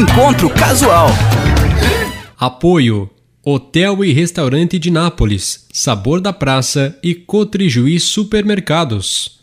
Encontro Casual. Apoio Hotel e Restaurante de Nápoles, Sabor da Praça e Cotrijuí Supermercados.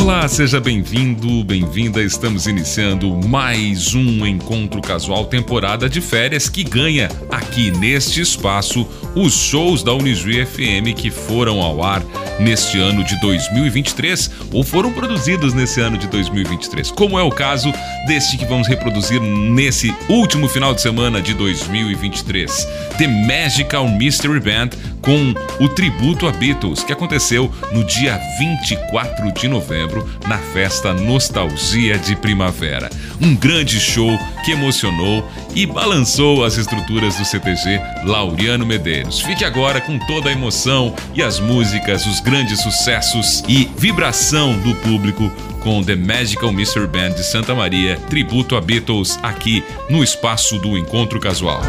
Olá, seja bem-vindo, bem-vinda. Estamos iniciando mais um encontro casual temporada de férias que ganha aqui neste espaço os shows da Unijuí FM que foram ao ar neste ano de 2023 ou foram produzidos nesse ano de 2023, como é o caso deste que vamos reproduzir nesse último final de semana de 2023, The Magical Mystery Band com o tributo a Beatles que aconteceu no dia 24 de novembro na festa Nostalgia de Primavera. Um grande show que emocionou e balançou as estruturas do CTG Laureano Medeiros. Fique agora com toda a emoção e as músicas, os grandes sucessos e vibração do público com The Magical Mystery Band de Santa Maria, tributo a Beatles aqui no espaço do Encontro Casual.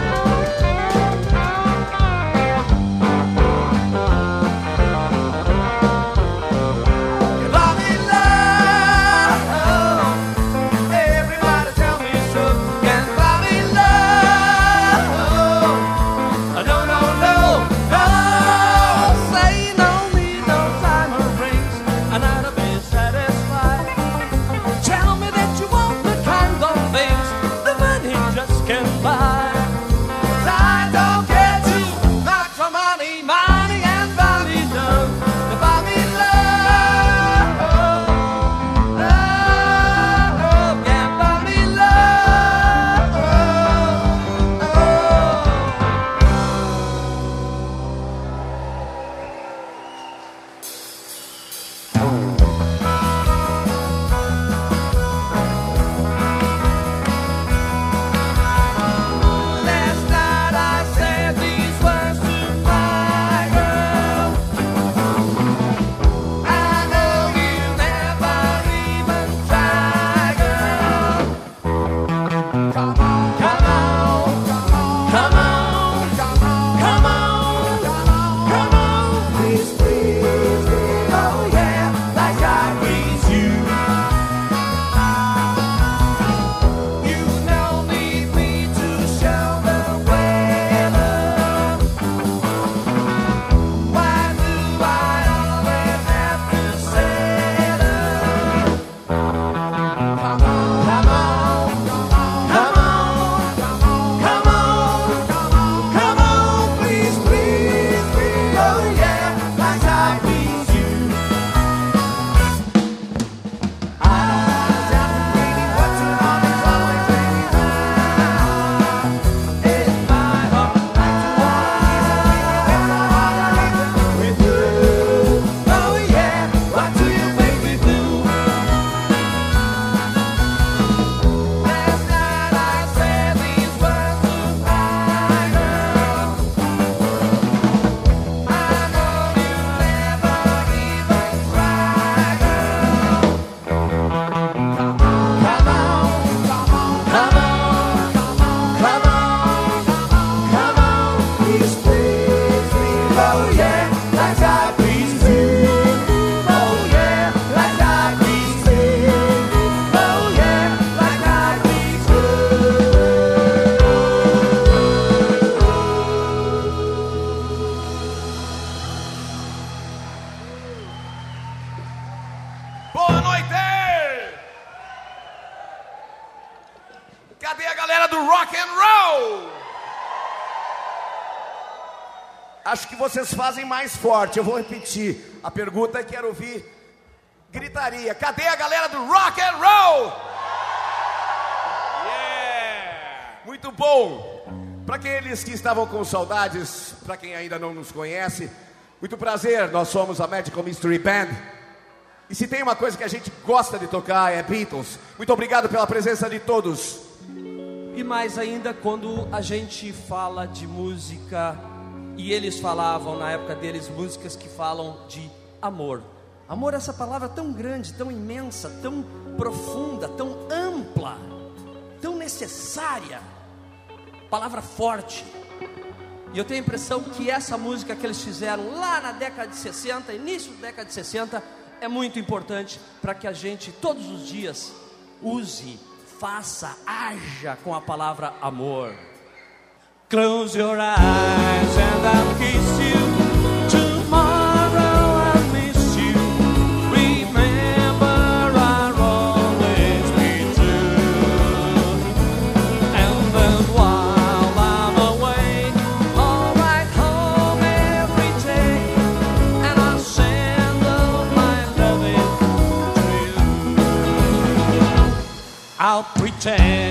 Mais forte. Eu vou repetir. A pergunta é quero ouvir gritaria. Cadê a galera do rock and roll? Yeah! Muito bom. Para aqueles que estavam com saudades, para quem ainda não nos conhece, muito prazer. Nós somos a Magical Mystery Band. E se tem uma coisa que a gente gosta de tocar é Beatles. Muito obrigado pela presença de todos. E mais ainda quando a gente fala de música e eles falavam na época deles músicas que falam de amor. Amor é essa palavra tão grande, tão imensa, tão profunda, tão ampla, tão necessária. Palavra forte. E eu tenho a impressão que essa música que eles fizeram lá na década de 60, início da década de 60, é muito importante para que a gente todos os dias use faça, haja com a palavra amor. Close your eyes and I'll kiss you. Tomorrow I'll miss you. Remember I'll always be true. And then while I'm away, I'll write home every day. And I'll send all my loving to you. I'll pretend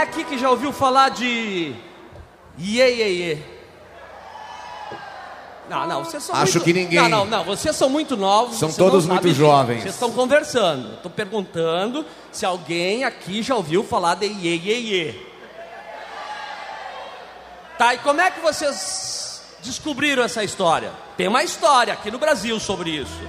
é aqui que já ouviu falar de Iê, iê, iê? Não, não, vocês são Acho muito... que ninguém. Não, não, não, vocês são muito novos. São todos muito jovens. Vocês estão conversando. Estou perguntando se alguém aqui já ouviu falar de Iê, iê, iê. Tá, e como é que vocês descobriram essa história? Tem uma história aqui no Brasil sobre isso.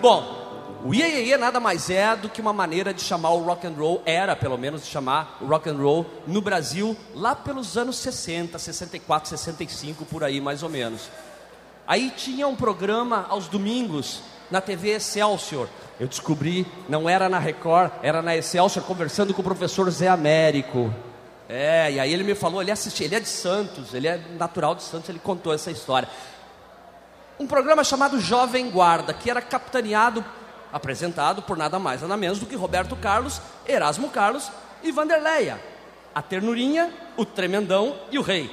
Bom, o Iê, nada mais é do que uma maneira de chamar o rock and roll, era pelo menos de chamar o rock and roll no Brasil lá pelos anos 60, 64, 65 por aí mais ou menos. Aí tinha um programa aos domingos na TV Excelsior. Eu descobri, não era na Record, era na Excelsior conversando com o professor Zé Américo. É, e aí ele me falou, ele assistia, ele é de Santos, ele é natural de Santos, ele contou essa história. Um programa chamado Jovem Guarda, que era capitaneado apresentado por nada mais nada menos do que Roberto Carlos, Erasmo Carlos e Vanderleia. A ternurinha, o tremendão e o rei.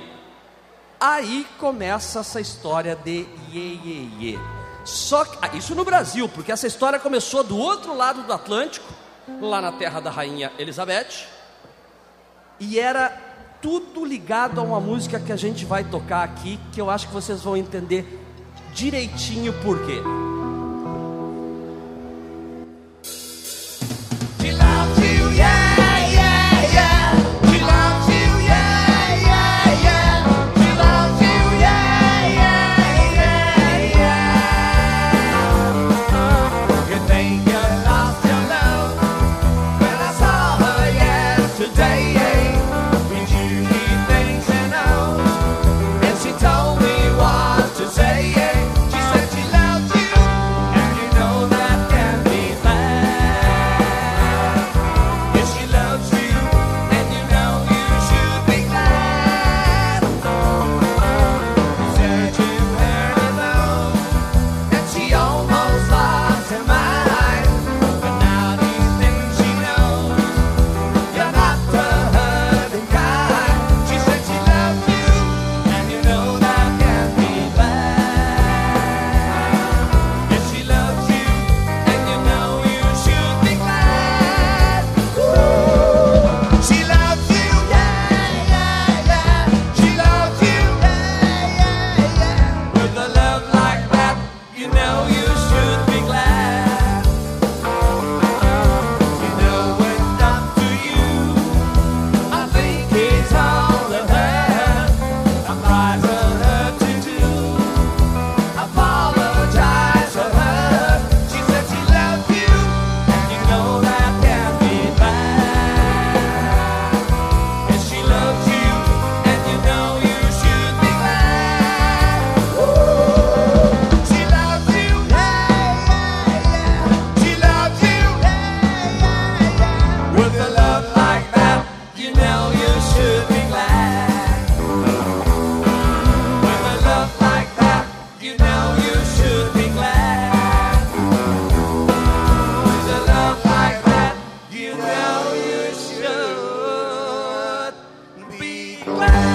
Aí começa essa história de iê, iê, iê. Só que, ah, isso no Brasil, porque essa história começou do outro lado do Atlântico, lá na terra da rainha Elizabeth, e era tudo ligado a uma música que a gente vai tocar aqui, que eu acho que vocês vão entender direitinho por quê. Bye.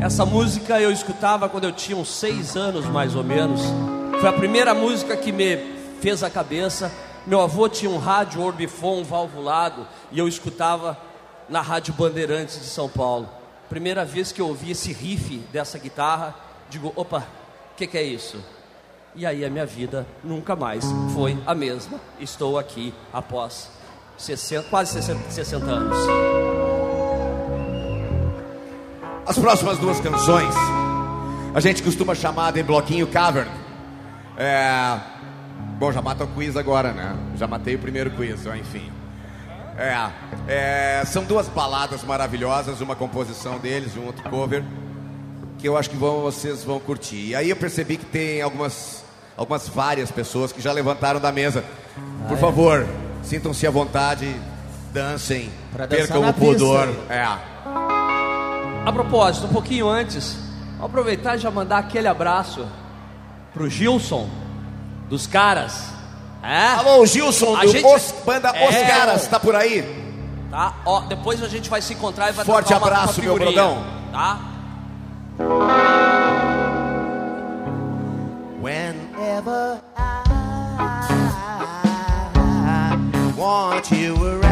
Essa música eu escutava quando eu tinha uns seis anos, mais ou menos. Foi a primeira música que me fez a cabeça. Meu avô tinha um rádio Orbifon valvulado e eu escutava na Rádio Bandeirantes de São Paulo. Primeira vez que eu ouvi esse riff dessa guitarra, digo, opa, o que, que é isso? E aí a minha vida nunca mais foi a mesma. Estou aqui após 60, quase 60, 60 anos. As próximas duas canções a gente costuma chamar de bloquinho cavern. É... Bom, já mata o quiz agora, né? Já matei o primeiro quiz, enfim. É, é, são duas baladas maravilhosas, uma composição deles, um outro cover, que eu acho que vão, vocês vão curtir. E aí eu percebi que tem algumas, algumas várias pessoas que já levantaram da mesa. Por favor, sintam-se à vontade, dancem, percam o pudor. pista. É. A propósito, um pouquinho antes, vou aproveitar e já mandar aquele abraço pro Gilson, dos caras. É? Alô, Gilson, A gente- Os, banda Os É. Caras, tá por aí? Tá? Ó, depois a gente vai se encontrar e vai Forte uma- uma abraço, meu figurinha, brodão. Tá? Whenever I want you around,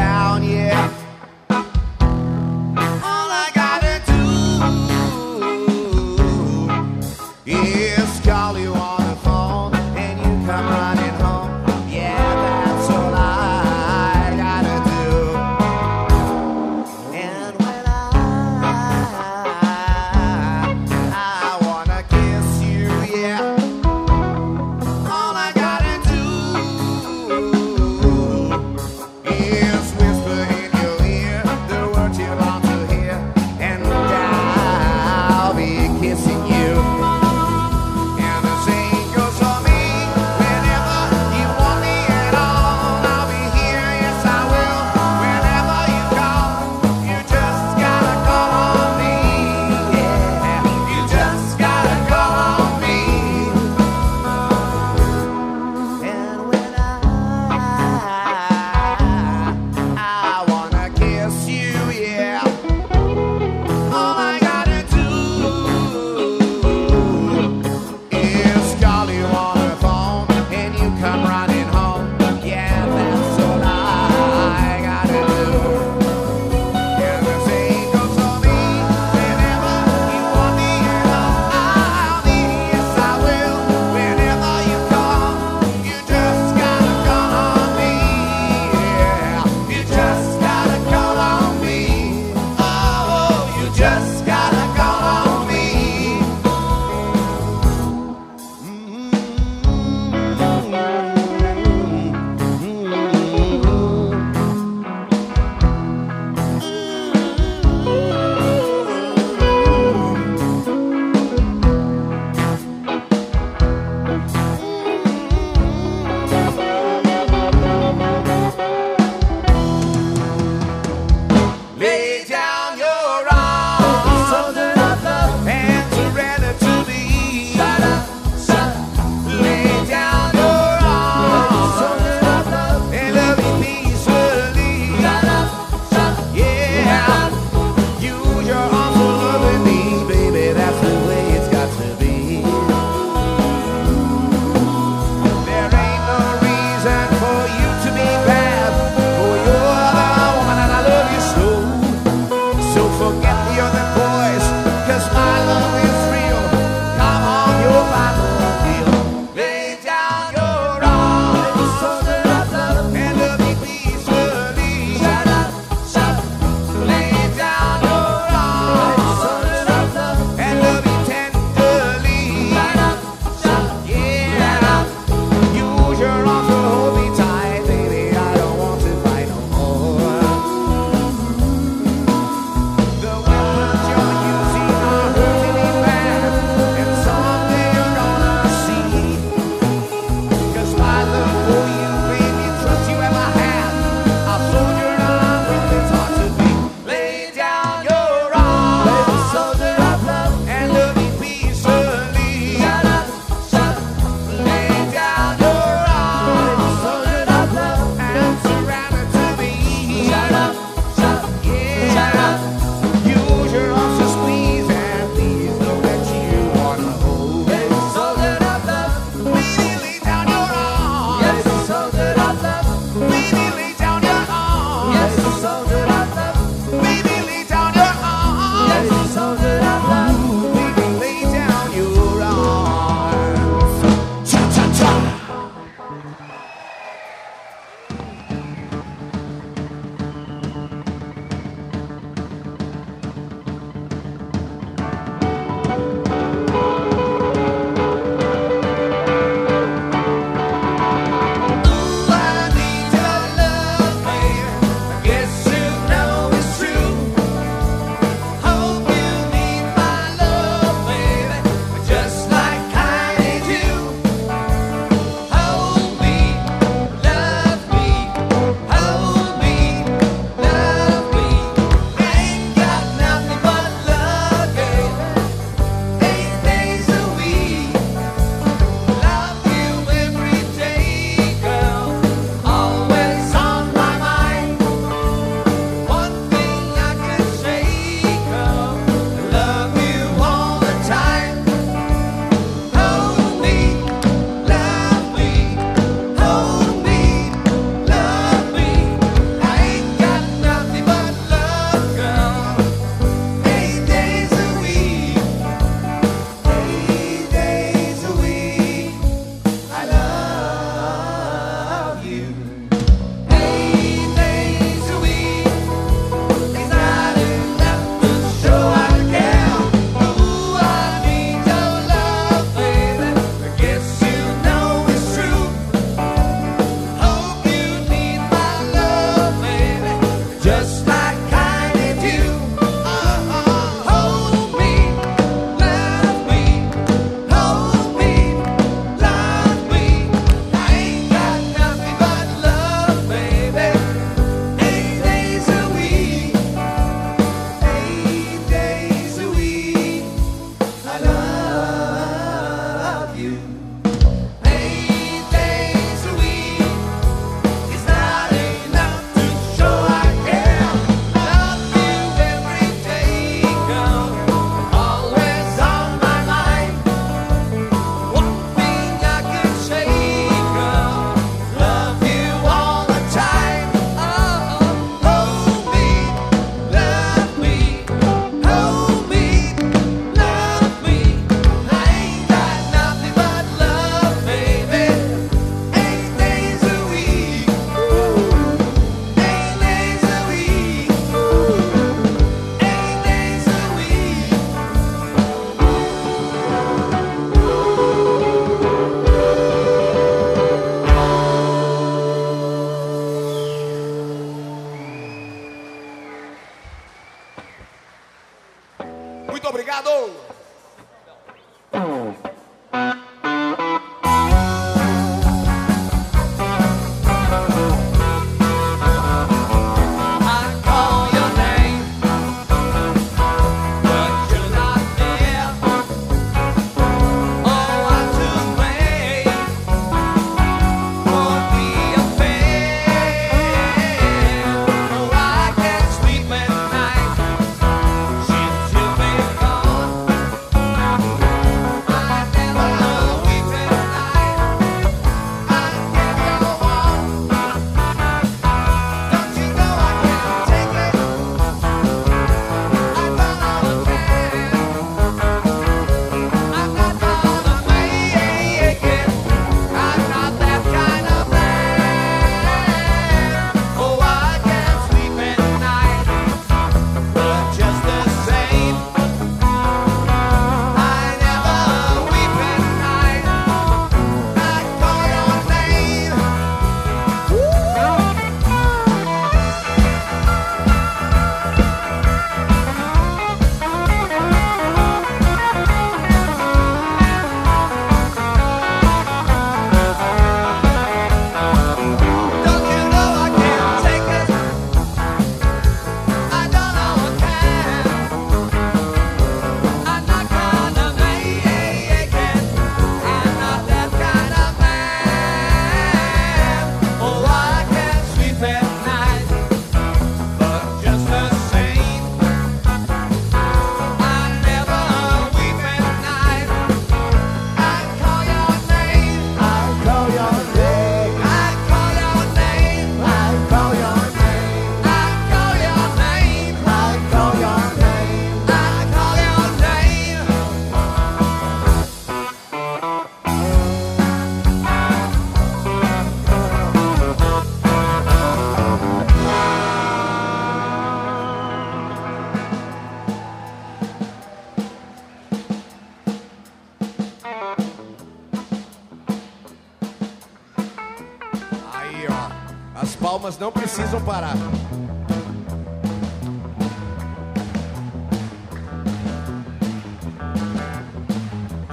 não precisam parar.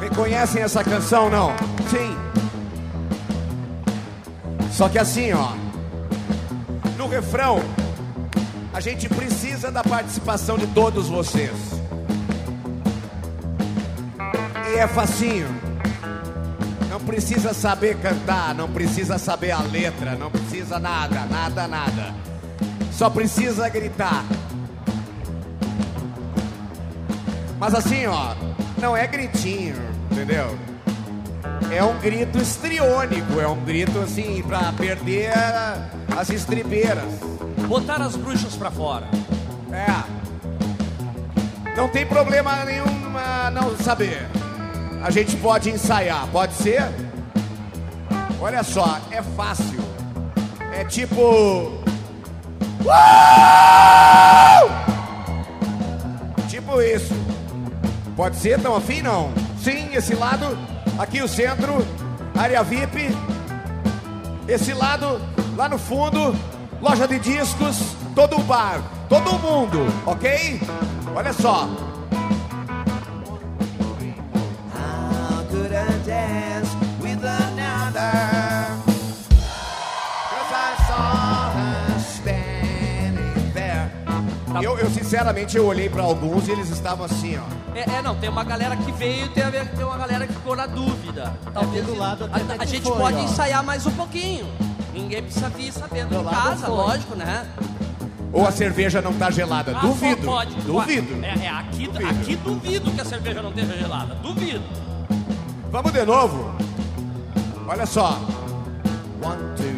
Reconhecem essa canção, não? Sim. Só que assim, ó. No refrão, a gente precisa da participação de todos vocês. E é facinho. Precisa saber cantar, não precisa saber a letra, não precisa nada, nada, nada. Só precisa gritar. Mas assim, ó, não é gritinho, entendeu? É um grito estriônico, é um grito assim pra perder as estribeiras. Botar as bruxas pra fora. É. Não tem problema nenhum ah, não saber. A gente pode ensaiar, pode ser? Olha só, é fácil. É tipo. Tipo isso. Pode ser? Tão afim não? Sim, esse lado, aqui o centro, área VIP. Esse lado, lá no fundo, loja de discos, todo o bar, todo mundo, ok? Olha só. Sinceramente, eu olhei pra alguns e eles estavam assim, ó. É, é, não, tem uma galera que veio e tem, a ver- tem uma galera que ficou na dúvida. Talvez do lado até a, a gente foi, pode ó. ensaiar mais um pouquinho. Ninguém precisa vir sabendo Do em casa, foi. lógico, né? Ou a cerveja não tá gelada. Ah, duvido. Pode, duvido. É, é, aqui, aqui duvido que a cerveja não esteja gelada. Duvido. Vamos de novo? Olha só. One, two,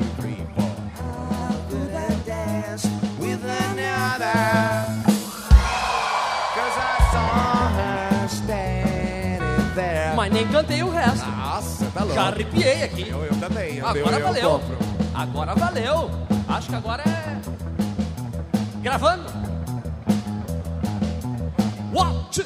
Mas nem cantei o resto. Nossa, tá louco. Já arrepiei aqui. Eu, eu também. Eu, Agora eu, eu valeu. compro. Agora valeu. Acho que agora é. Gravando. One, two,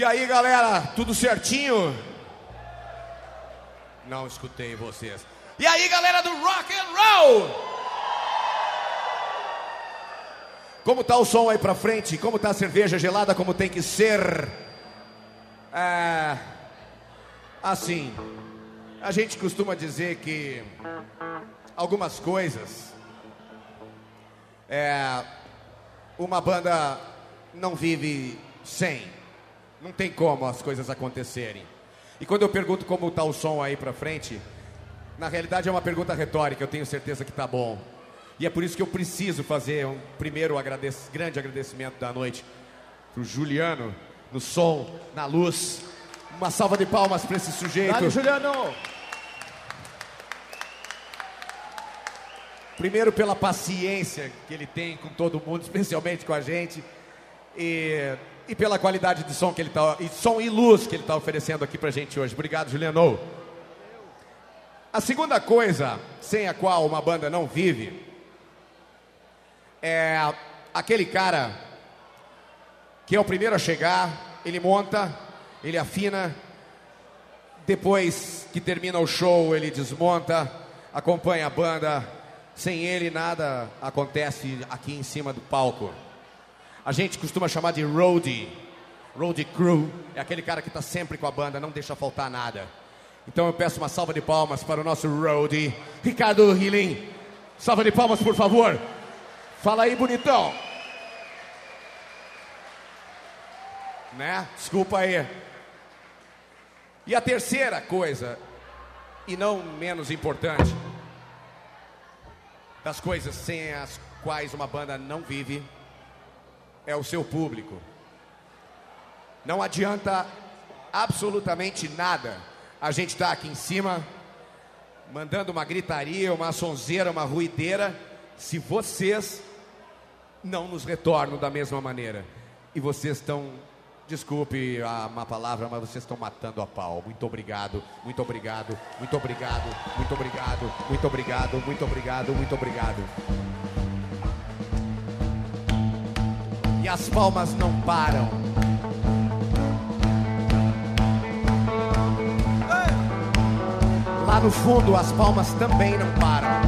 E aí, galera, tudo certinho? Não escutei vocês. E aí, galera do rock and roll? Como tá o som aí pra frente? Como tá a cerveja gelada como tem que ser? É, assim, a gente costuma dizer que algumas coisas é, uma banda não vive sem. Não tem como as coisas acontecerem. E quando eu pergunto como está o som aí pra frente, na realidade é uma pergunta retórica, eu tenho certeza que tá bom. E é por isso que eu preciso fazer um primeiro grande agradecimento da noite pro Juliano, no som, na luz. Uma salva de palmas para esse sujeito. Dale, Juliano! Primeiro pela paciência que ele tem com todo mundo, especialmente com a gente. E, e pela qualidade de som que ele tá, e som e luz que ele está oferecendo aqui pra gente hoje. Obrigado, Juliano. A segunda coisa sem a qual uma banda não vive é aquele cara que é o primeiro a chegar, ele monta, ele afina, depois que termina o show, ele desmonta, acompanha a banda. Sem ele, nada acontece aqui em cima do palco. A gente costuma chamar de roadie. Roadie crew é aquele cara que está sempre com a banda, não deixa faltar nada. Então eu peço uma salva de palmas para o nosso roadie, Ricardo Hilling. Salva de palmas, por favor. Fala aí, bonitão. Né? Desculpa aí. E a terceira coisa, e não menos importante, das coisas sem as quais uma banda não vive, é o seu público. Não adianta absolutamente nada a gente estar aqui em cima, mandando uma gritaria, uma sonzeira, uma ruideira, se vocês não nos retornam da mesma maneira. E vocês estão, desculpe a má palavra, mas vocês estão matando a pau. Muito obrigado, muito obrigado, muito obrigado, muito obrigado, muito obrigado, muito obrigado, muito obrigado. E as palmas não param. Lá no fundo, as palmas também não param.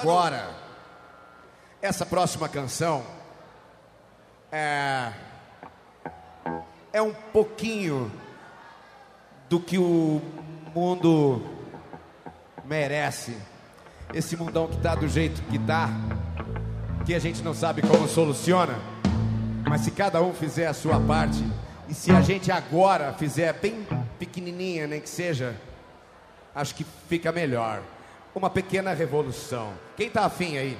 Agora, essa próxima canção é, é um pouquinho do que o mundo merece. Esse mundão que tá do jeito que tá, que a gente não sabe como soluciona, mas se cada um fizer a sua parte e se a gente agora fizer bem pequenininha, nem que seja, acho que fica melhor uma pequena revolução. Quem está afim aí?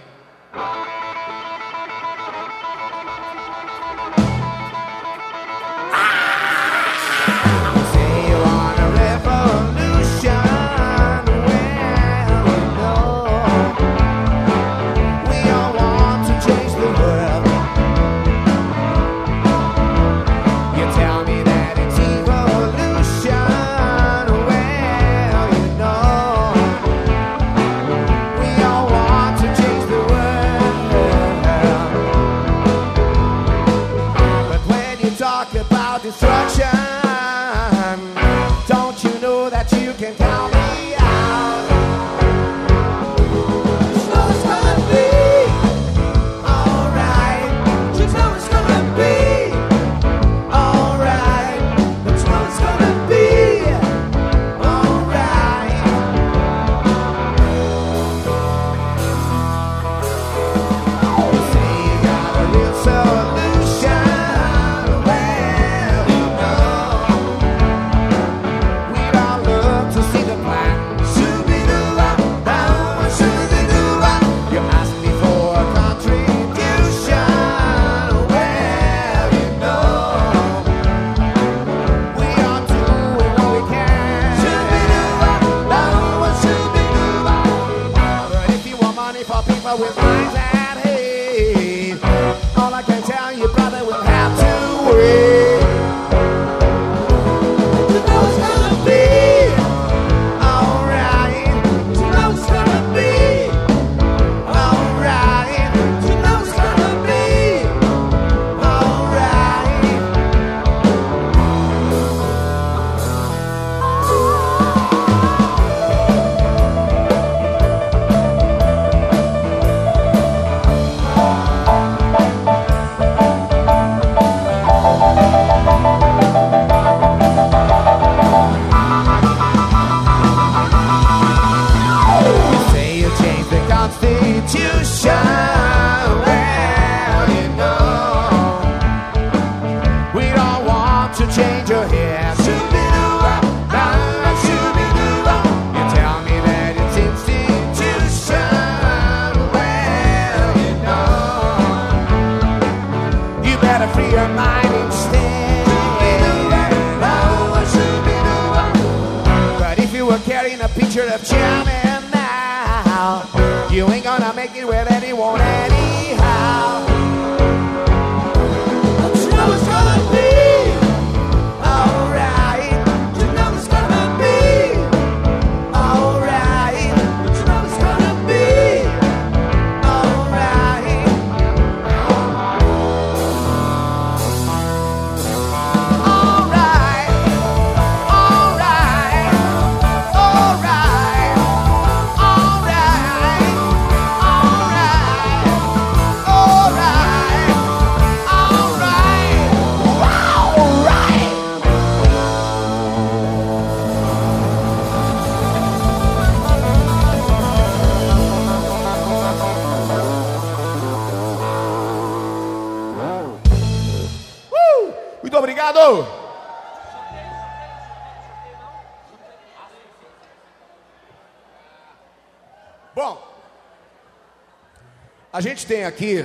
Gente tem aqui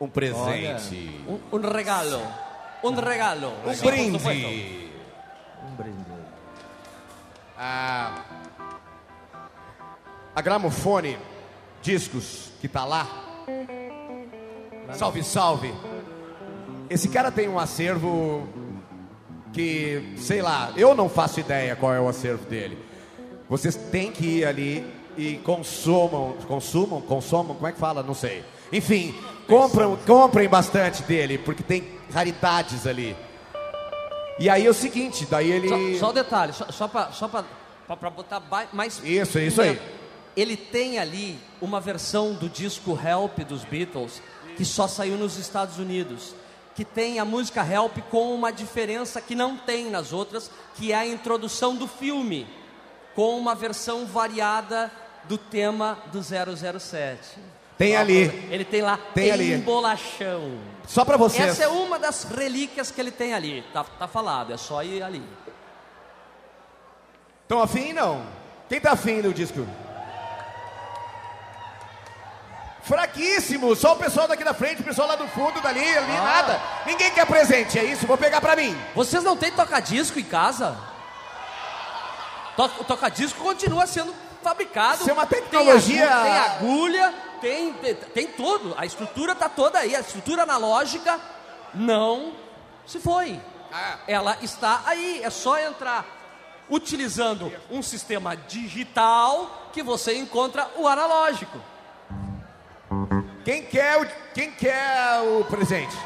um presente, Un, un regalo. Un regalo. um brinde. Un brinde. a, a gramofone discos que tá lá. Salve, salve. Esse cara tem um acervo que, sei lá, eu não faço ideia qual é o acervo dele. Vocês têm que ir ali e consumam, consumam, consumam, como é que fala? Não sei. Enfim, compram, comprem bastante dele, porque tem raridades ali. E aí é o seguinte, daí ele. Só, só um detalhe, só, só para só pra, pra- pra botar mais. Isso, isso aí. Ele tem ali uma versão do disco Help dos Beatles que só saiu nos Estados Unidos. Que tem a música Help com uma diferença que não tem nas outras, que é a introdução do filme, com uma versão variada do tema do 007. Tem ali. Ele tem lá, Tem ali. embolachão. Só pra vocês. Essa é uma das relíquias que ele tem ali. Tá, tá falado, é só ir ali. Estão afim não? Quem tá afim do disco? Fraquíssimo, só o pessoal daqui da frente, o pessoal lá do fundo, dali, ali, Ah. nada. Ninguém quer presente, é isso? Vou pegar pra mim. Vocês não têm toca-disco em casa? O toca-disco continua sendo fabricado. Isso é uma tecnologia- Tem, agu- tem agulha, tem, tem, tem tudo. A estrutura está toda aí. A estrutura analógica não se foi. Ah. Ela está aí. É só entrar utilizando um sistema digital que você encontra o analógico. Quem quer o, quem quer o presente?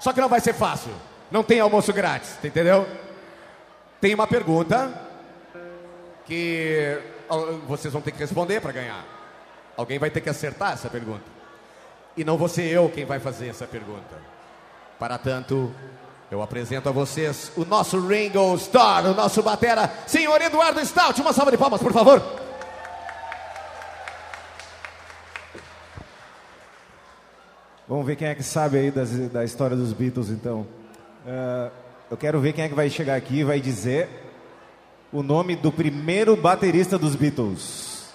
Só que não vai ser fácil. Não tem almoço grátis, entendeu? Tem uma pergunta que vocês vão ter que responder para ganhar. Alguém vai ter que acertar essa pergunta. E não vou ser eu quem vai fazer essa pergunta. Para tanto, eu apresento a vocês o nosso Ringo Starr, o nosso batera, senhor Eduardo Stout. Uma salva de palmas, por favor. Vamos ver quem é que sabe aí das- da história dos Beatles, então. Ah, eu quero ver quem é que vai chegar aqui e vai dizer o nome do primeiro baterista dos Beatles.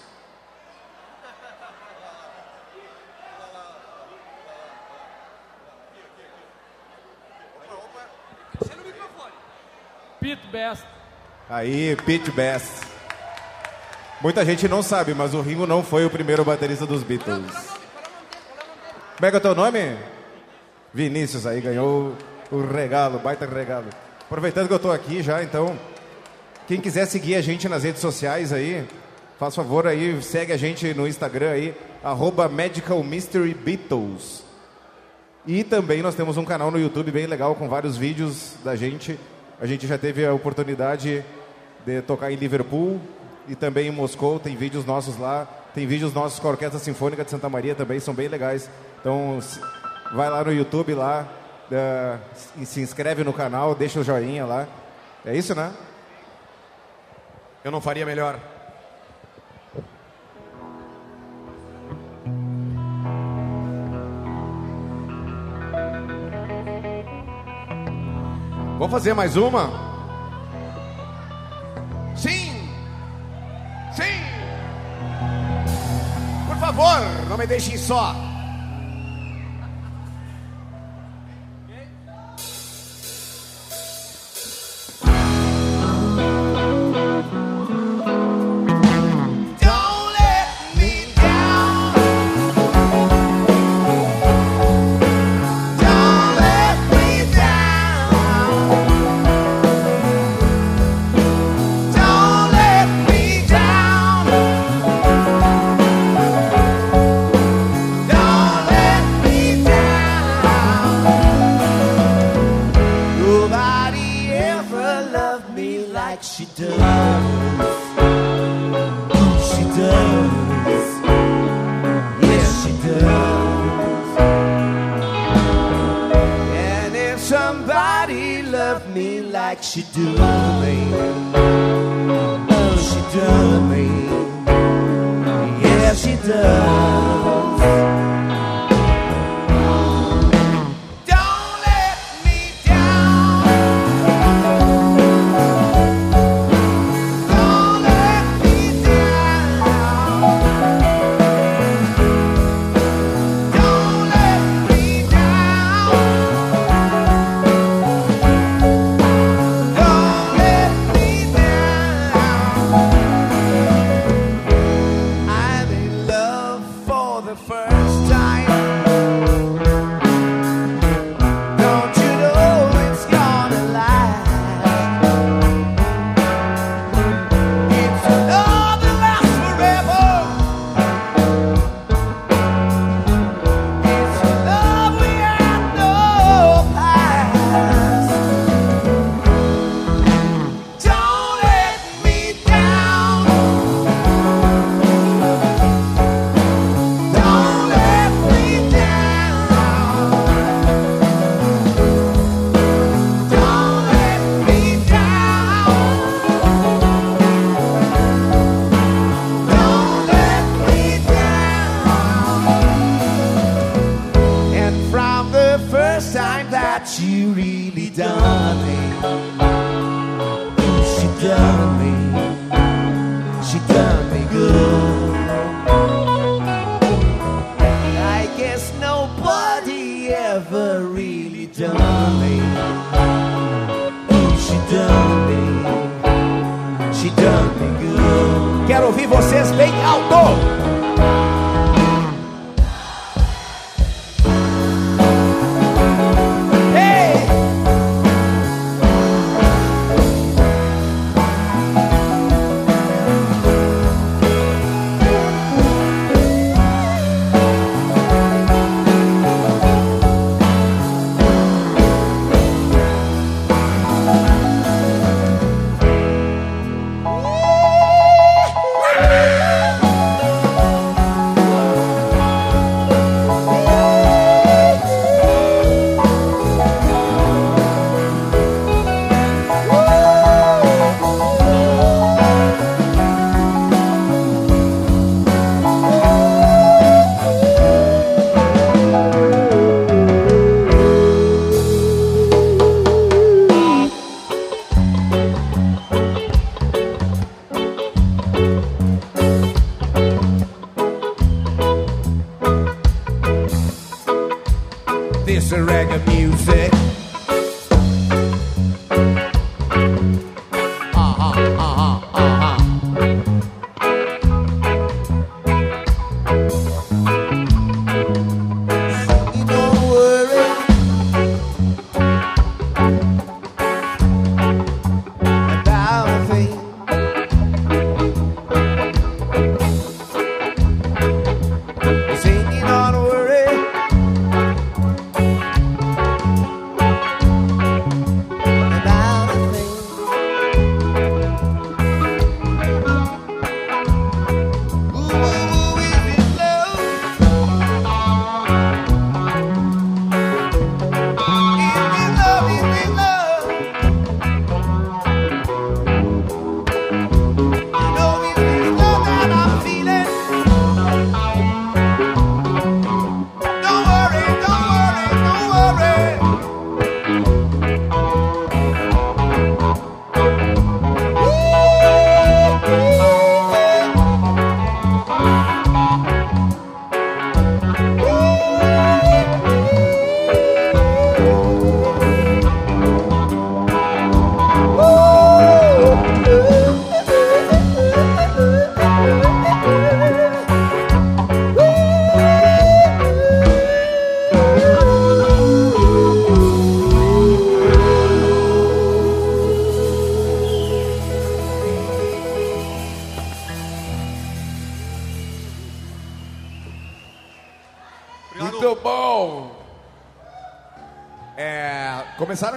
Pete Best. Aí, Pete Best. Muita gente não sabe, mas o Ringo não foi o primeiro baterista dos Beatles. Como é que é o teu nome? Vinícius aí ganhou o regalo, baita regalo. Aproveitando que eu tô aqui já, então, quem quiser seguir a gente nas redes sociais aí, faz favor aí, segue a gente no Instagram aí, arroba Medical Mystery Beatles. E também nós temos um canal no YouTube bem legal com vários vídeos da gente. A gente já teve a oportunidade de tocar em Liverpool e também em Moscou. Tem vídeos nossos lá. Tem vídeos nossos com a Orquestra Sinfônica de Santa Maria também, são bem legais. Então vai lá no YouTube lá, eh, se- inscreve no canal, deixa o joinha lá. É isso, né? Eu não faria melhor. Vamos fazer mais uma? Sim! Sim! Por favor, não me deixem só.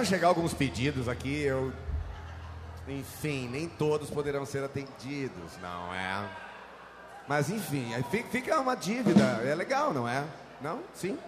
Começaram a chegar alguns pedidos aqui, eu. Enfim, nem todos poderão ser atendidos, não é? Mas enfim, fica uma dívida. É legal, não é? Não? Sim?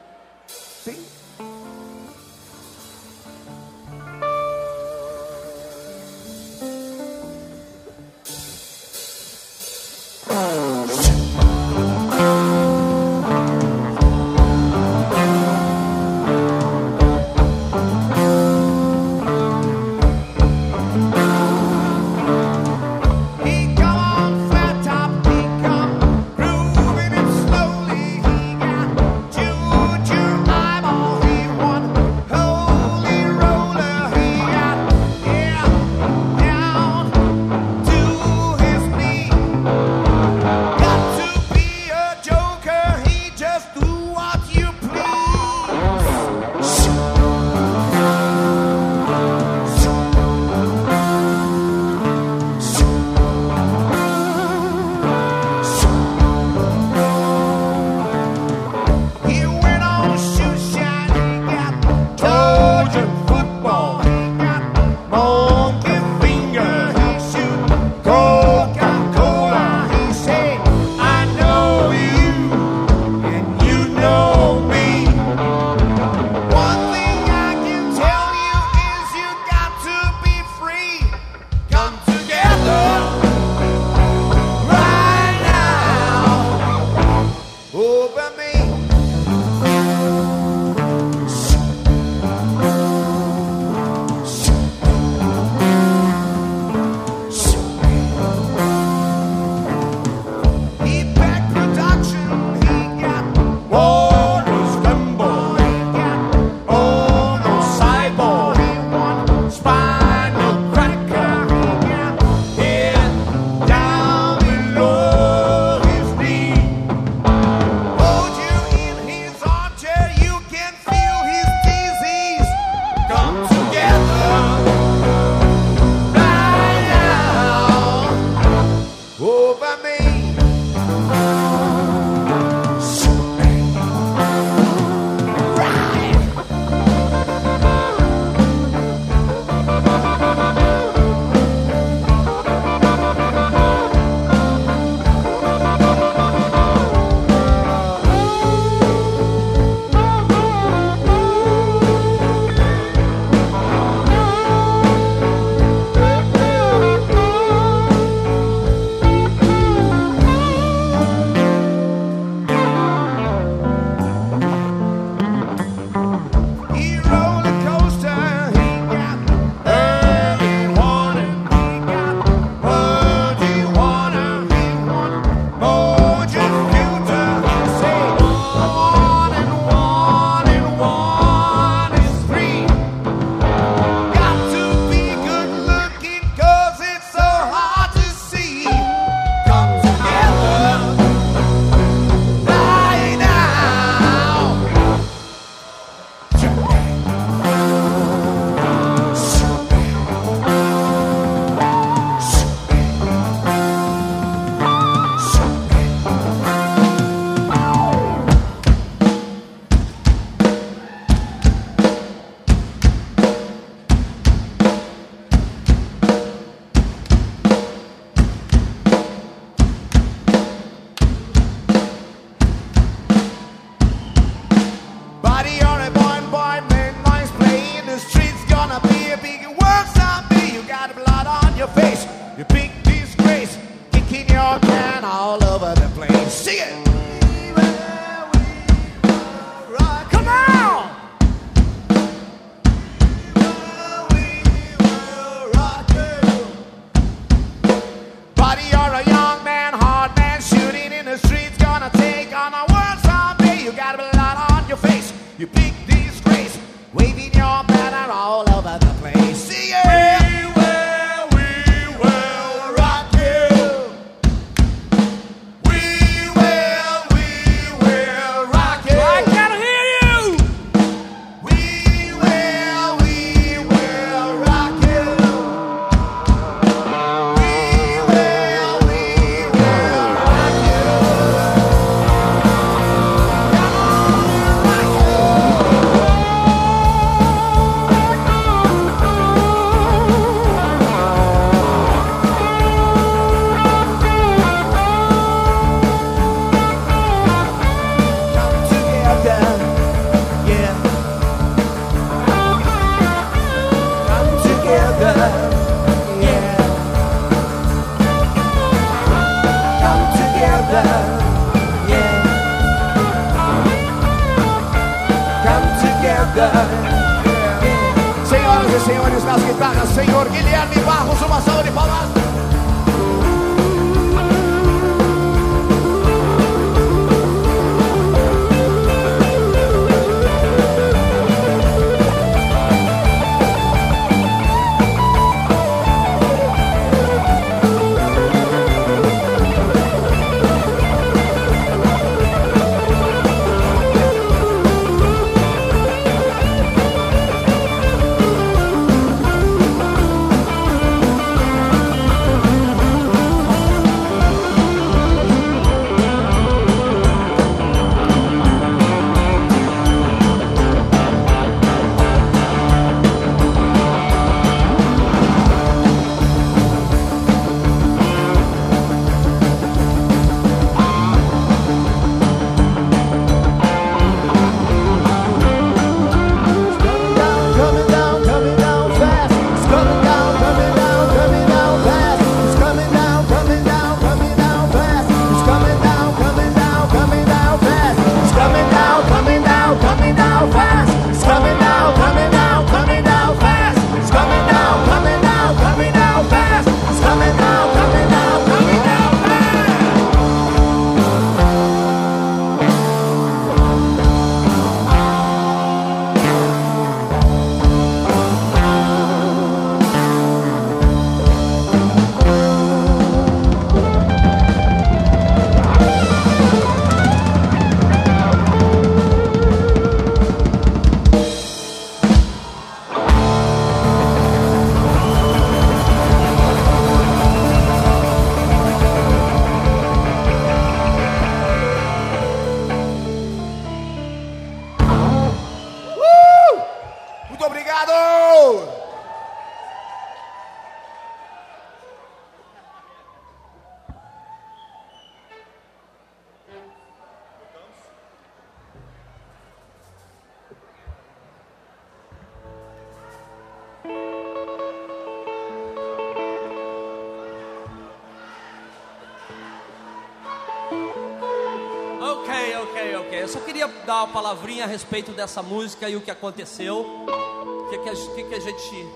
Uma palavrinha a respeito dessa música e o que aconteceu. O que, que, que a gente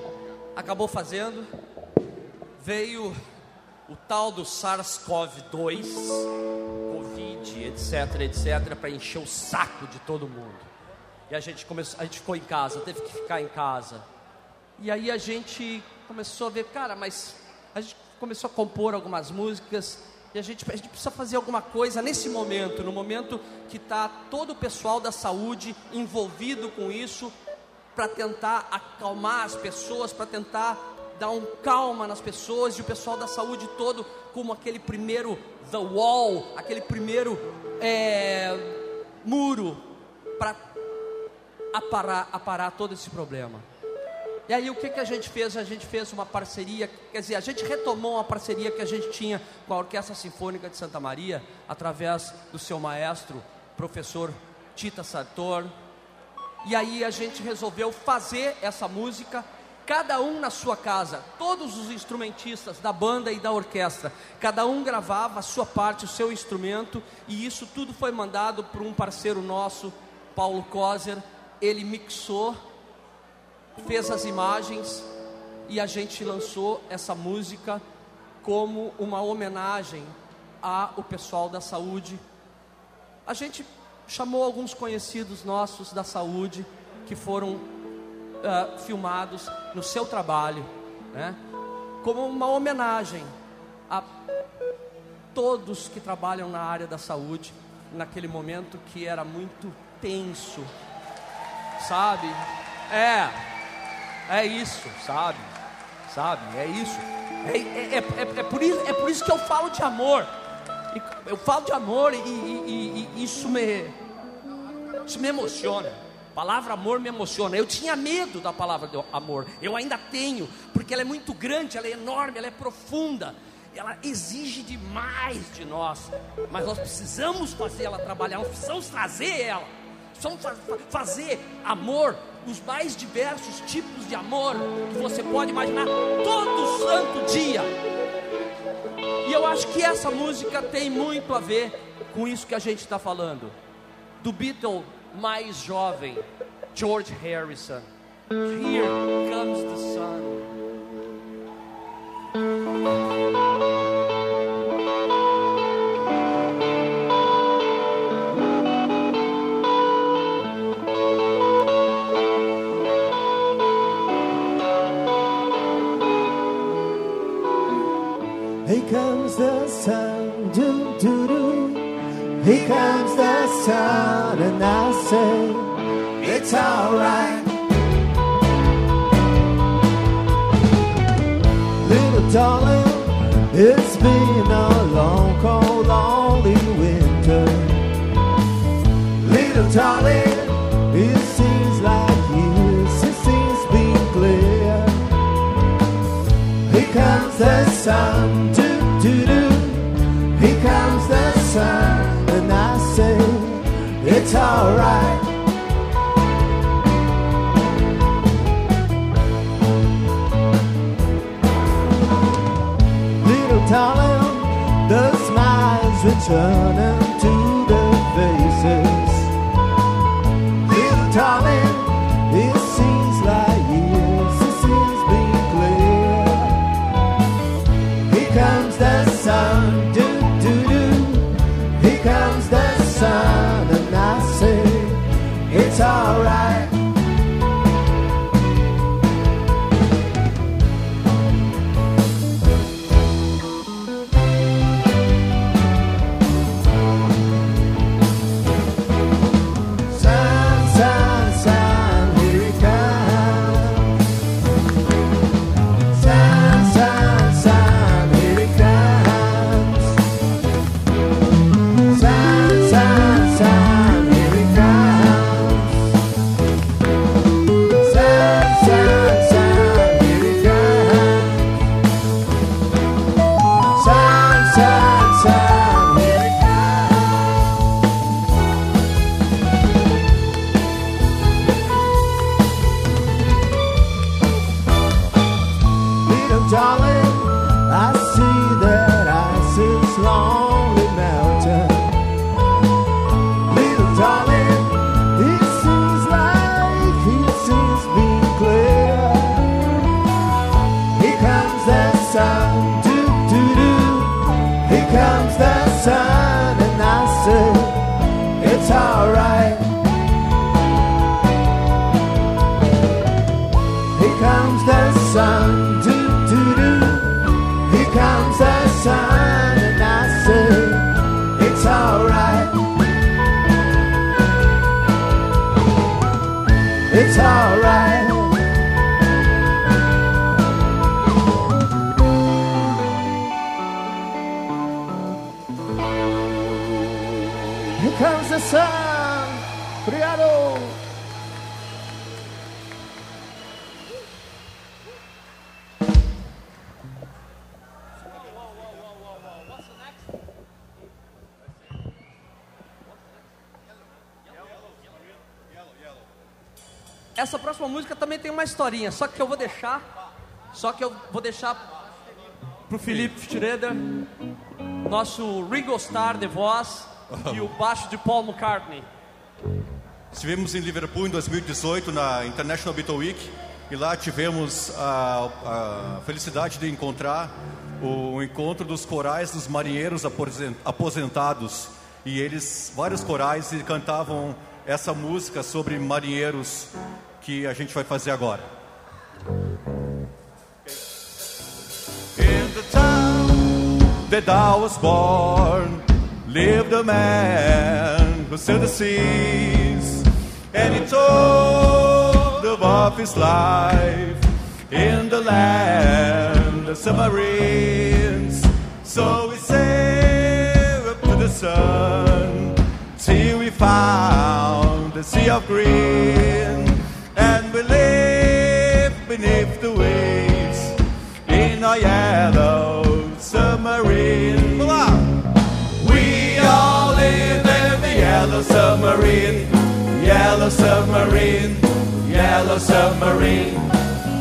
acabou fazendo? Veio o tal do SARS-CoV-2, Covid, etc, etc, para encher o saco de todo mundo. E a gente começou, a gente ficou em casa, teve que ficar em casa. E aí a gente começou a ver, cara, mas a gente começou a compor algumas músicas e a gente, a gente precisa fazer alguma coisa nesse momento, no momento que está todo o pessoal da saúde envolvido com isso, para tentar acalmar as pessoas, para tentar dar um calma nas pessoas e o pessoal da saúde todo como aquele primeiro the wall, aquele primeiro é, muro para aparar, aparar todo esse problema. E aí o que, que a gente fez? A gente fez uma parceria, quer dizer, a gente retomou uma parceria que a gente tinha com a Orquestra Sinfônica de Santa Maria, através do seu maestro, professor Tita Sartor. E aí a gente resolveu fazer essa música cada um na sua casa, todos os instrumentistas da banda e da orquestra, cada um gravava a sua parte, o seu instrumento, e isso tudo foi mandado por um parceiro nosso, Paulo Coser. Ele mixou, fez as imagens e a gente lançou essa música como uma homenagem ao pessoal da saúde. A gente chamou alguns conhecidos nossos da saúde que foram uh, filmados no seu trabalho, né? como uma homenagem a todos que trabalham na área da saúde, naquele momento que era muito tenso, sabe? É, é isso, sabe? Sabe? É isso. É, é, é, é, por isso, é por isso que eu falo de amor. Eu falo de amor e, e, e, e isso me, isso me emociona. A palavra amor me emociona. Eu tinha medo da palavra amor. Eu ainda tenho, porque ela é muito grande, ela é enorme, ela é profunda. Ela exige demais de nós. Mas nós precisamos fazer ela trabalhar, nós precisamos trazer ela. Precisamos fazer amor, os mais diversos tipos de amor que você pode imaginar, todo santo dia. E eu acho que essa música tem muito a ver com isso que a gente está falando. Do Beatle mais jovem, George Harrison. Here comes the sun. Here comes the sun, and I say it's alright. Little darling, it's been a long, cold, lonely winter. Little darling, it seems like years since it's been clear. Here comes the sun, it's alright. Little darling, the smiles returning uma historinha, só que eu vou deixar, só que eu vou deixar pro Felipe Schroeder, nosso Ringo Starr de voz e o baixo de Paul McCartney. Estivemos em Liverpool em 2018 na International Beatle Week e lá tivemos a, a felicidade de encontrar o encontro dos corais dos marinheiros aposen- aposentados e eles vários corais cantavam essa música sobre marinheiros que a gente vai fazer agora. In the town that I was born lived a man who sailed the seas, and he told of his life in the land of submarines. So we sailed up to the sun till we found the sea of green, we live beneath the waves in a yellow submarine. We all live in the yellow submarine, yellow submarine, yellow submarine.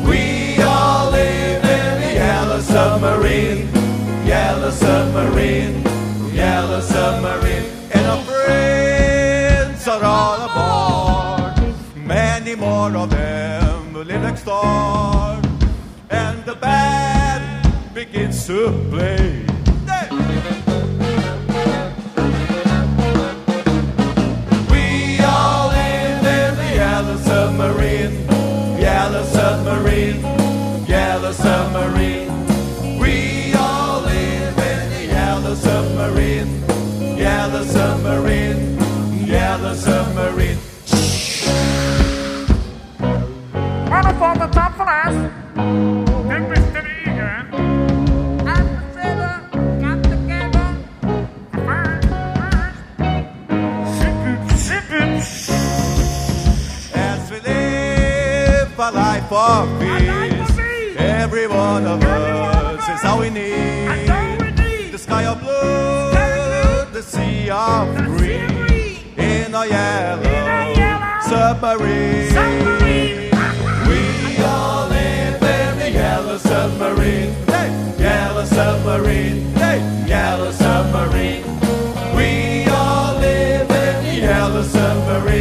We all live in the yellow submarine, yellow submarine, yellow submarine. Many more of them live next door. And the band begins to play. We all live in the yellow submarine, yellow submarine, yellow submarine. We all live in the yellow submarine, yellow submarine, yellow submarine. Life of every one of us is all we need. The sky of blue, the sea of green, in a yellow submarine. Submarine, yellow submarine, yellow submarine. We all live in the yellow submarine,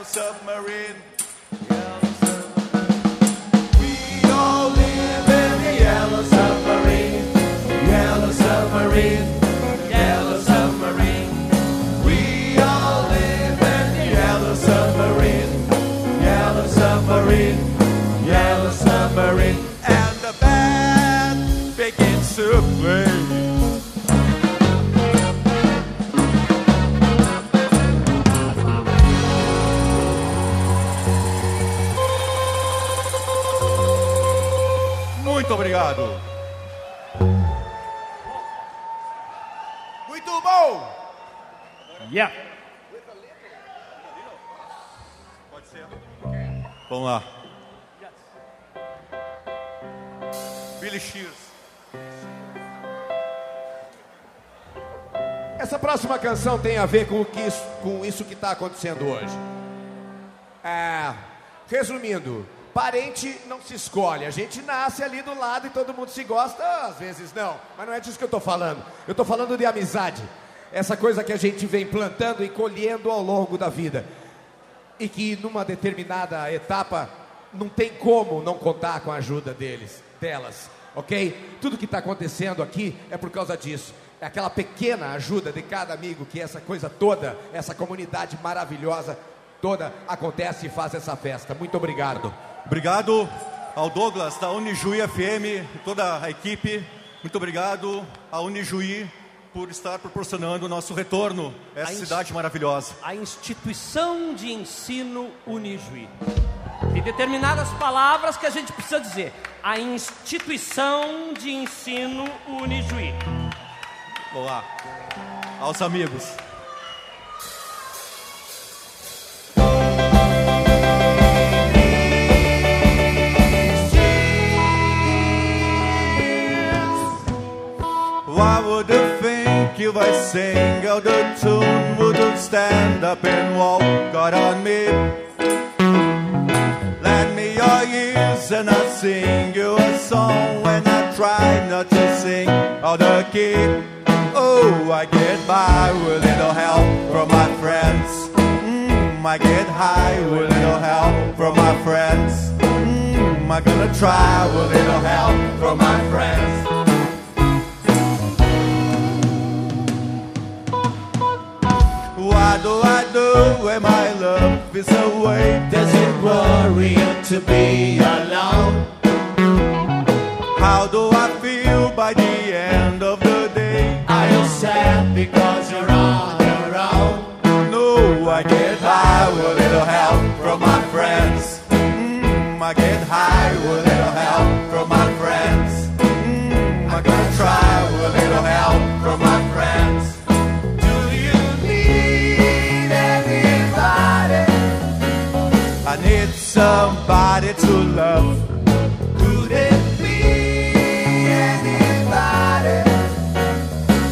Yellow submarine. We all live in yellow submarine. Yellow submarine. Yellow submarine. We all live in the yellow submarine. Yellow submarine. Yellow submarine. And the band begins to play. Obrigado. Muito bom! Yeah. Vamos lá. Billy Shears. Essa próxima canção tem a ver com, o que isso, com isso que está acontecendo hoje. É, resumindo, parente não se escolhe. A gente nasce ali do lado e todo mundo se gosta, às vezes não. Mas não é disso que eu estou falando. Eu estou falando de amizade. Essa coisa que a gente vem plantando e colhendo ao longo da vida. E que numa determinada etapa não tem como não contar com a ajuda deles, delas, ok? Tudo que está acontecendo aqui é por causa disso. É aquela pequena ajuda de cada amigo que essa coisa toda, essa comunidade maravilhosa toda acontece e faz essa festa. Muito obrigado. Obrigado ao Douglas da Unijuí FM, toda a equipe. Muito obrigado à Unijuí por estar proporcionando o nosso retorno a essa A cidade maravilhosa. A instituição de ensino Unijuí. Tem determinadas palavras que a gente precisa dizer. A instituição de ensino Unijuí. Vamos lá. Aos amigos. Why would you think if I sing out the tune would you stand up and walk out on me? Lend me your ears and I'll sing you a song when I try not to sing out the key. Oh, I get by with little help from my friends. Mm, I get high with little help from my friends. Mm, I'm gonna try with little help from my friends. What do I do when my love is away? Does it worry you to be alone? How do I feel by the end of the day? Are you sad because you're on your own? No, I get high with a little help from my friends. Mm, I get high with a little help from my friends. Mm, I'm gonna try with a little help somebody to love. Could it be anybody?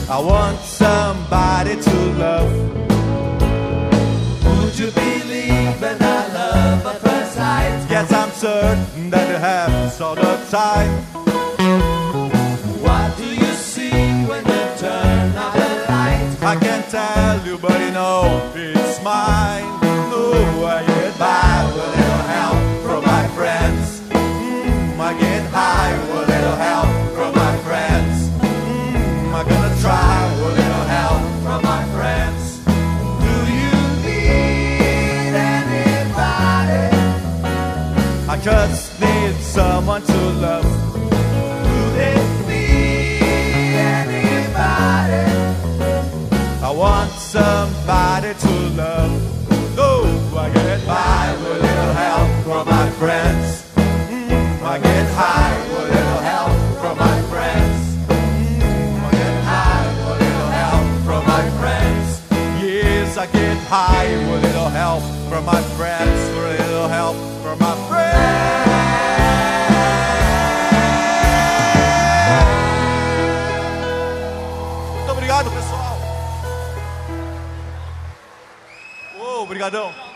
I want somebody to love. Would you believe in a love at first sight? Yes, I'm certain that it happens all the time. What do you see when you turn on the light? I can't tell you, but you know it's mine. No, I I get high with a little help from my friends. Mm, I'm gonna try with a little help from my friends. Do you need anybody? I just need someone to love. High with a little help from my friends. For a little help from my friends. Muito obrigado, pessoal. Ô, obrigadão.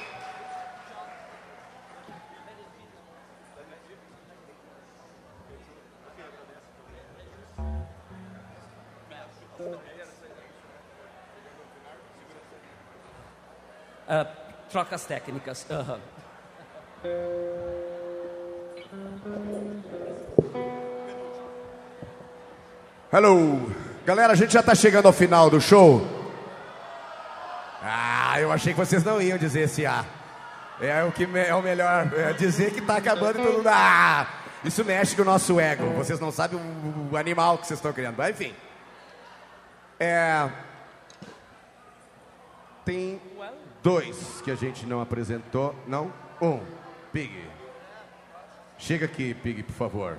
Ah, trocas técnicas. aham. Hello! Galera, a gente já está chegando ao final do show. Ah, eu achei que vocês não iam dizer esse A. É o que me- é o melhor. É dizer que está acabando e todo mundo. Ah! Isso mexe com o nosso ego. Vocês não sabem o, o animal que vocês estão criando. Mas enfim. É. Tem dois que a gente não apresentou. Não? Um. Pig. Chega aqui, Pig, por favor.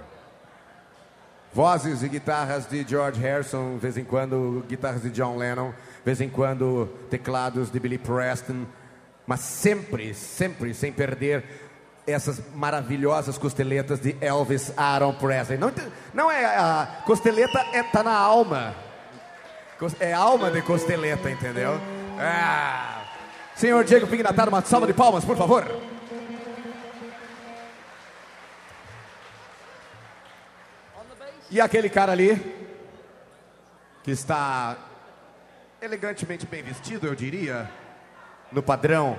Vozes e guitarras de George Harrison, de vez em quando guitarras de John Lennon, de vez em quando teclados de Billy Preston, mas sempre, sempre sem perder essas maravilhosas costeletas de Elvis Aaron Presley. Não, não é a costeleta é tá na alma. É alma de costeleta, entendeu? Ah. Senhor Diego Pignataro, uma salva de palmas, por favor. E aquele cara ali, que está elegantemente bem vestido, eu diria, no padrão,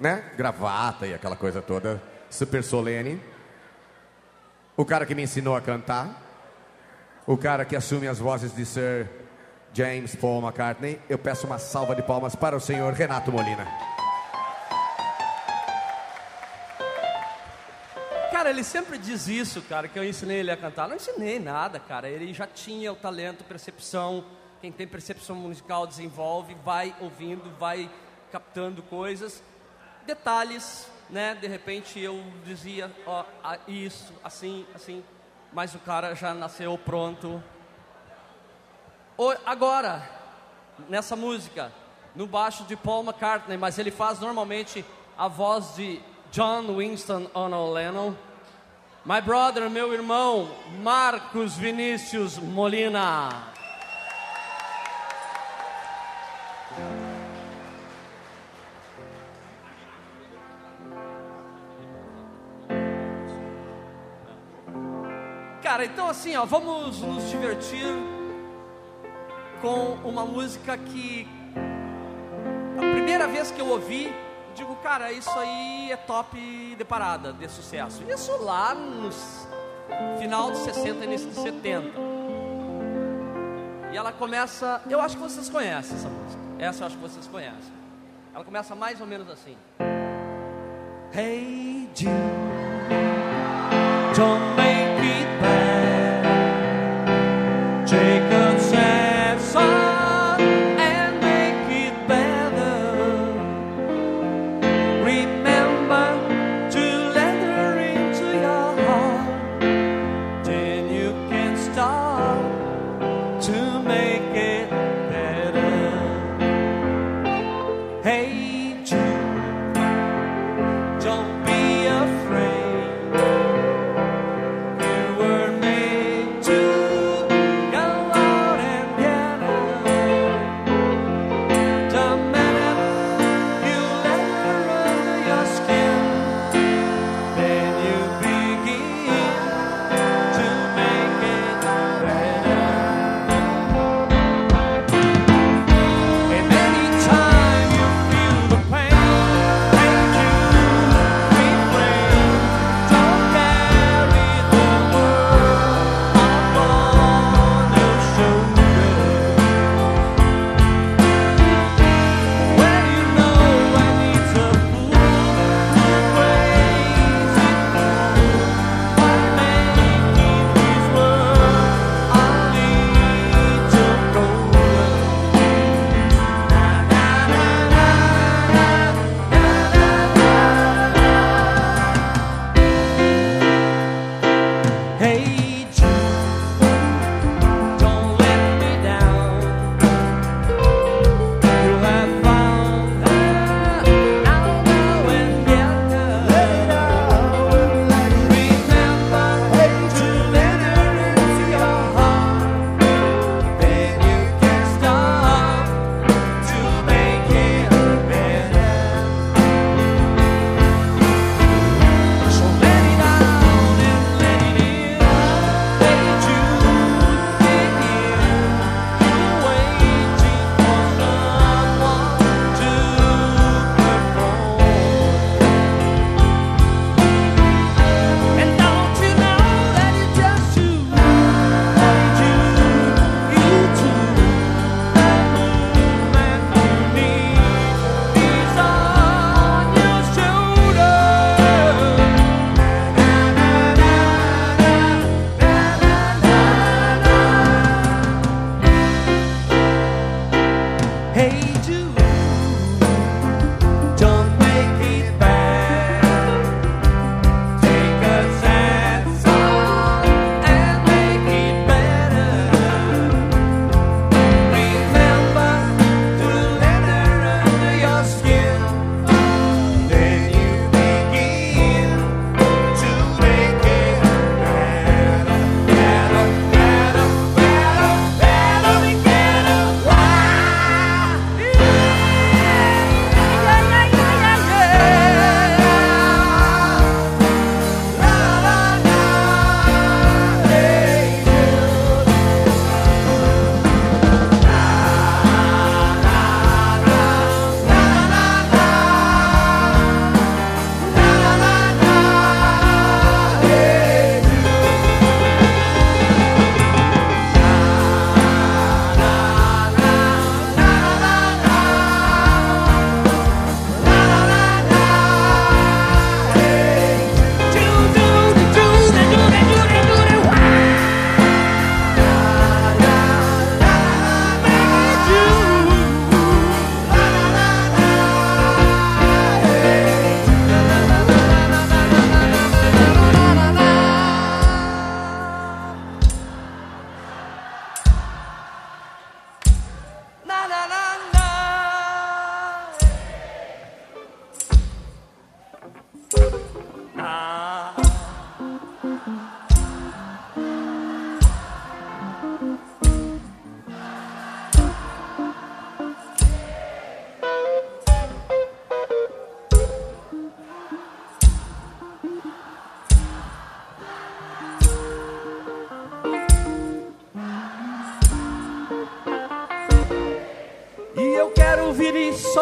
né? Gravata e aquela coisa toda, super solene. O cara que me ensinou a cantar. O cara que assume as vozes de Sir James Paul McCartney. Eu peço uma salva de palmas para o senhor Renato Molina. Cara, ele sempre diz isso, cara, que eu ensinei ele a cantar. Não ensinei nada, cara. Ele já tinha o talento, percepção. Quem tem percepção musical desenvolve, vai ouvindo, vai captando coisas. Detalhes, né? De repente eu dizia, ó, isso, assim, assim, mas o cara já nasceu pronto. Agora, nessa música, no baixo de Paul McCartney, mas ele faz normalmente a voz de John Winston Ono Lennon. My brother, meu irmão, Marcos Vinícius Molina. Cara, então assim, ó, vamos nos divertir com uma música que a primeira vez que eu ouvi, digo, cara, isso aí é top de parada, de sucesso. Isso lá nos final dos 60 e início dos 70. E ela começa, eu acho que vocês conhecem essa música. Essa eu acho que vocês conhecem. Ela começa mais ou menos assim. Hey Jude, don't make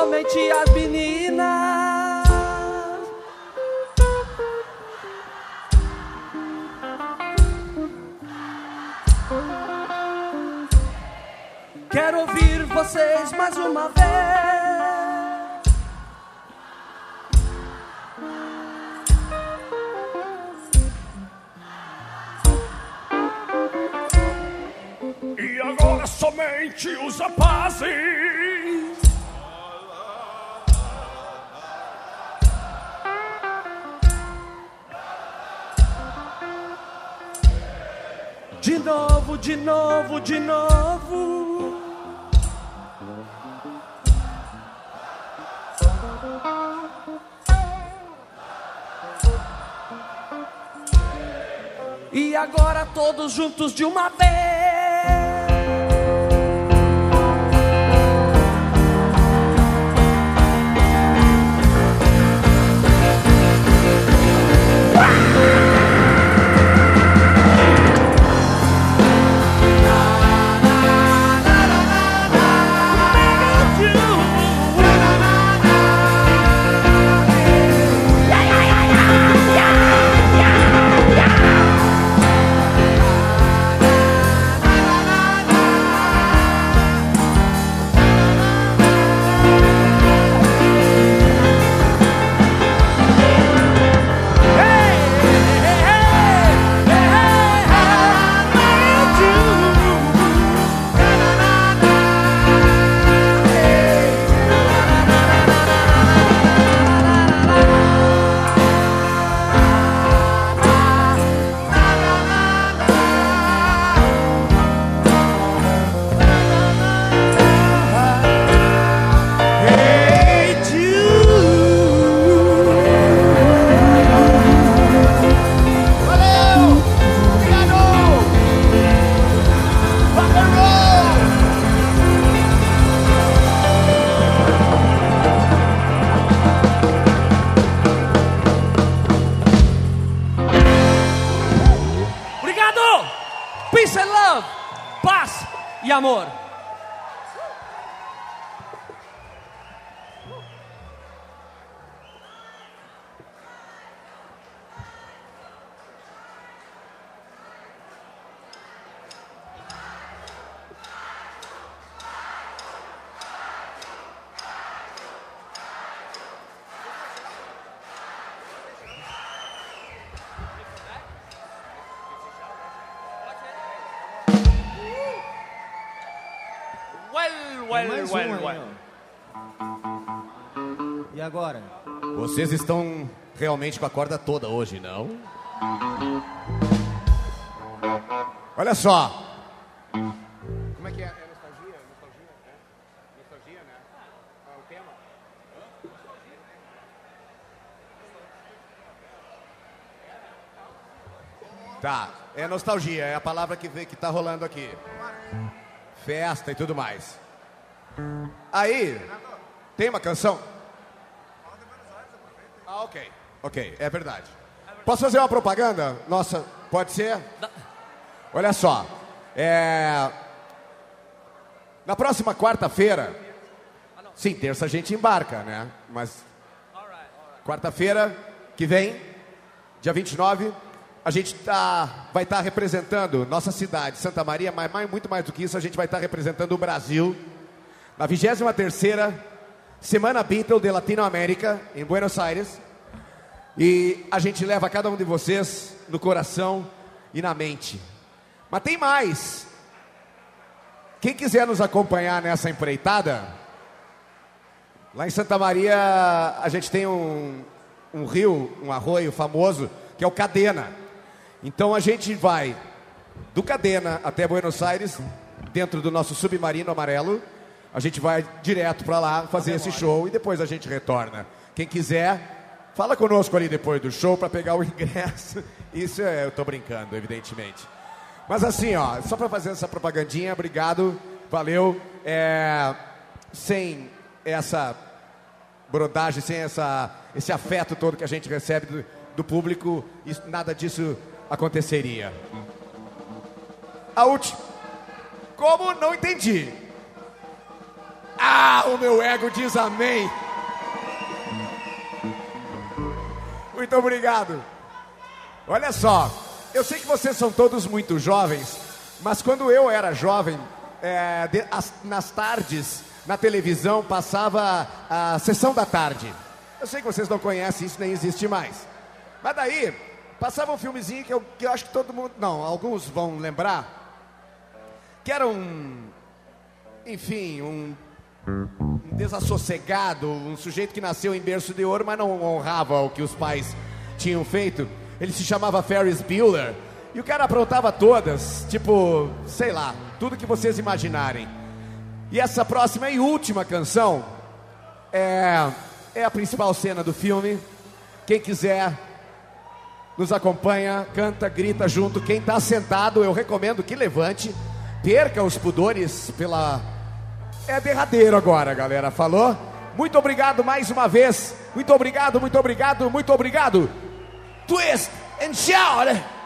somente as meninas. Quero ouvir vocês mais uma vez. E agora somente os rapazes. Novo, de novo, de novo. E agora todos juntos de uma vez. Amor. Vocês estão realmente com a corda toda hoje, não? Olha só. Como é que é? É nostalgia? Nostalgia? É? Nostalgia, né? É o tema? Tá, é nostalgia, é a palavra que, vê, que tá rolando aqui. Festa e tudo mais. Aí, tem uma canção? Ah, ok. Ok, é verdade. Posso fazer uma propaganda? Nossa, pode ser? Olha só. É... Na próxima quarta-feira. Sim, terça a gente embarca, né? Mas. Quarta-feira que vem, dia 29, a gente tá, vai estar representando nossa cidade, Santa Maria, mas mais, muito mais do que isso, a gente vai estar representando o Brasil na 23ª Semana Beatle de Latinoamérica, em Buenos Aires. E a gente leva cada um de vocês no coração e na mente. Mas tem mais. Quem quiser nos acompanhar nessa empreitada, lá em Santa Maria a gente tem um, um rio, um arroio famoso, que é o Cadena. Então a gente vai do Cadena até Buenos Aires, dentro do nosso submarino amarelo. A gente vai direto para lá fazer esse show e depois a gente retorna. Quem quiser, fala conosco ali depois do show para pegar o ingresso. Isso é, eu tô brincando, evidentemente. Mas assim, ó, só para fazer essa propagandinha, obrigado, valeu. É, sem essa brodagem, sem essa, esse afeto todo que a gente recebe do, do público, isso- nada disso aconteceria. A última. Como? Não entendi. Ah, o meu ego diz amém. Muito obrigado. Olha só, eu sei que vocês são todos muito jovens, mas quando eu era jovem, é, de- as- nas tardes, na televisão, passava a sessão da tarde. Eu sei que vocês não conhecem, isso nem existe mais. Mas daí, passava um filmezinho que eu, que eu acho que todo mundo, não, alguns vão lembrar, que era um, enfim, um um desassossegado, um sujeito que nasceu em berço de ouro, mas não honrava o que os pais tinham feito. Ele se chamava Ferris Bueller. E o cara aprontava todas, tipo, sei lá, tudo que vocês imaginarem. E essa próxima e última canção é, é a principal cena do filme. Quem quiser, nos acompanha, canta, grita junto. Quem está sentado, eu recomendo que levante, perca os pudores pela é derradeiro agora, galera. Falou? Muito obrigado mais uma vez. Muito obrigado, muito obrigado, muito obrigado. Twist and shout.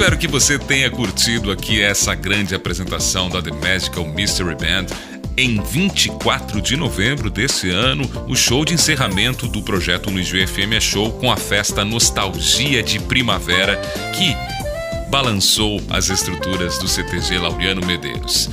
Espero que você tenha curtido aqui essa grande apresentação da The Magical Mystery Band. Em 24 de novembro desse ano, o show de encerramento do projeto Luiz FM é show com a festa Nostalgia de Primavera, que balançou as estruturas do CTG Laureano Medeiros.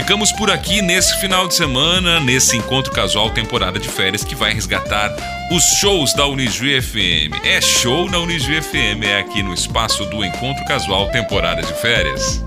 Ficamos por aqui nesse final de semana, nesse encontro casual temporada de férias que vai resgatar os shows da Unijuí FM. É show na Unijuí FM, é aqui no espaço do Encontro Casual temporada de férias.